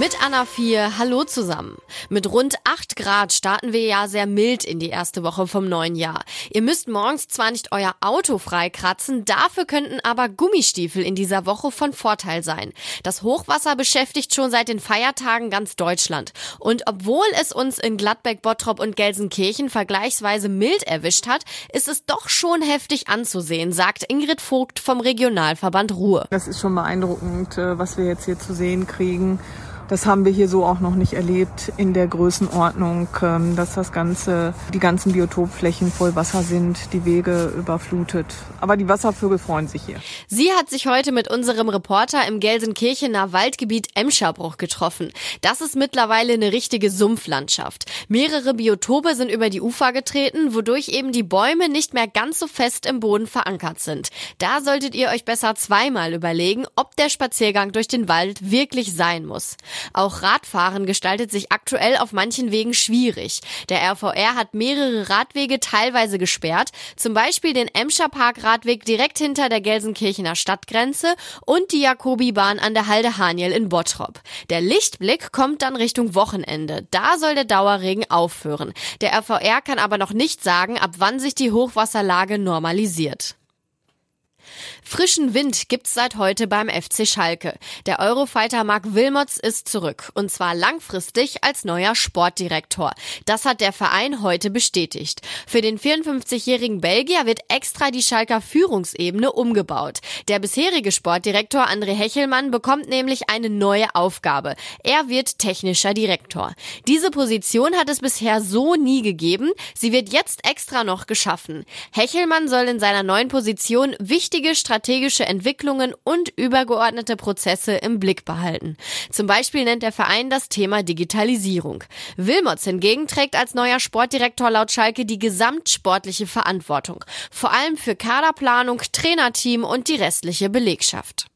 Mit Anna 4, hallo zusammen. Mit rund 8 Grad starten wir ja sehr mild in die erste Woche vom neuen Jahr. Ihr müsst morgens zwar nicht euer Auto freikratzen, dafür könnten aber Gummistiefel in dieser Woche von Vorteil sein. Das Hochwasser beschäftigt schon seit den Feiertagen ganz Deutschland. Und obwohl es uns in Gladbeck, Bottrop und Gelsenkirchen vergleichsweise mild erwischt hat, ist es doch schon heftig anzusehen, sagt Ingrid Vogt vom Regionalverband Ruhr. Das ist schon beeindruckend, äh, was wir jetzt hier zu sehen kriegen. Das haben wir hier so auch noch nicht erlebt in der Größenordnung, ähm, dass das ganze, die ganzen Biotopflächen voll Wasser sind, die Wege überflutet. Aber die Wasservögel freuen sich hier. Sie hat sich heute mit unserem Reporter im Gelsenkirchener Waldgebiet Emscherbruch getroffen. Das ist mittlerweile eine richtige Sumpflandschaft. Mehrere Biotope sind über die Ufer getreten, wodurch eben die Bäume nicht mehr ganz so fest im Boden verankert sind. Da solltet ihr euch besser zweimal überlegen, ob der Spaziergang durch den Wald wirklich sein muss. Auch Radfahren gestaltet sich aktuell auf manchen Wegen schwierig. Der RVR hat mehrere Radwege teilweise gesperrt, zum Beispiel den Emscher Park Radweg direkt hinter der Gelsenkirchener Stadtgrenze und die Jakobibahn an der Halde Haniel in Bottrop. Der Lichtblick kommt dann Richtung Wochenende. Da soll der Dauerregen aufhören. Der RVR kann aber noch nicht sagen, ab wann sich die Hochwasserlage normalisiert. Frischen Wind gibt's seit heute beim FC Schalke. Der Eurofighter Marc Wilmots ist zurück und zwar langfristig als neuer Sportdirektor. Das hat der Verein heute bestätigt. Für den 54-jährigen Belgier wird extra die Schalker Führungsebene umgebaut. Der bisherige Sportdirektor André Hechelmann bekommt nämlich eine neue Aufgabe. Er wird technischer Direktor. Diese Position hat es bisher so nie gegeben. Sie wird jetzt extra noch geschaffen. Hechelmann soll in seiner neuen Position wichtige strategische Entwicklungen und übergeordnete Prozesse im Blick behalten. Zum Beispiel nennt der Verein das Thema Digitalisierung. Wilmots hingegen trägt als neuer Sportdirektor laut Schalke die gesamtsportliche Verantwortung. Vor allem für Kaderplanung, Trainerteam und die restliche Belegschaft.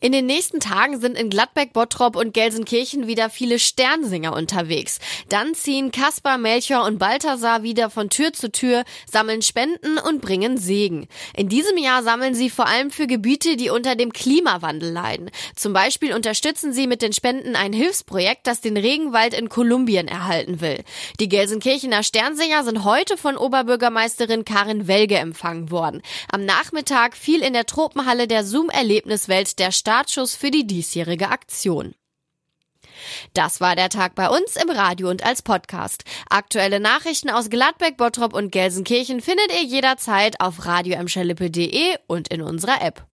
In den nächsten Tagen sind in Gladbeck, Bottrop und Gelsenkirchen wieder viele Sternsinger unterwegs. Dann ziehen Kaspar, Melchior und Balthasar wieder von Tür zu Tür, sammeln Spenden und bringen Segen. In diesem Jahr sammeln sie vor allem für Gebiete, die unter dem Klimawandel leiden. Zum Beispiel unterstützen sie mit den Spenden ein Hilfsprojekt, das den Regenwald in Kolumbien erhalten will. Die Gelsenkirchener Sternsinger sind heute von Oberbürgermeisterin Karin Welge empfangen worden. Am Nachmittag fiel in der Tropenhalle der Zoom-Erlebniswelt der Startschuss für die diesjährige Aktion. Das war der Tag bei uns im Radio und als Podcast. Aktuelle Nachrichten aus Gladbeck, Bottrop und Gelsenkirchen findet ihr jederzeit auf radioemschalippe.de und in unserer App.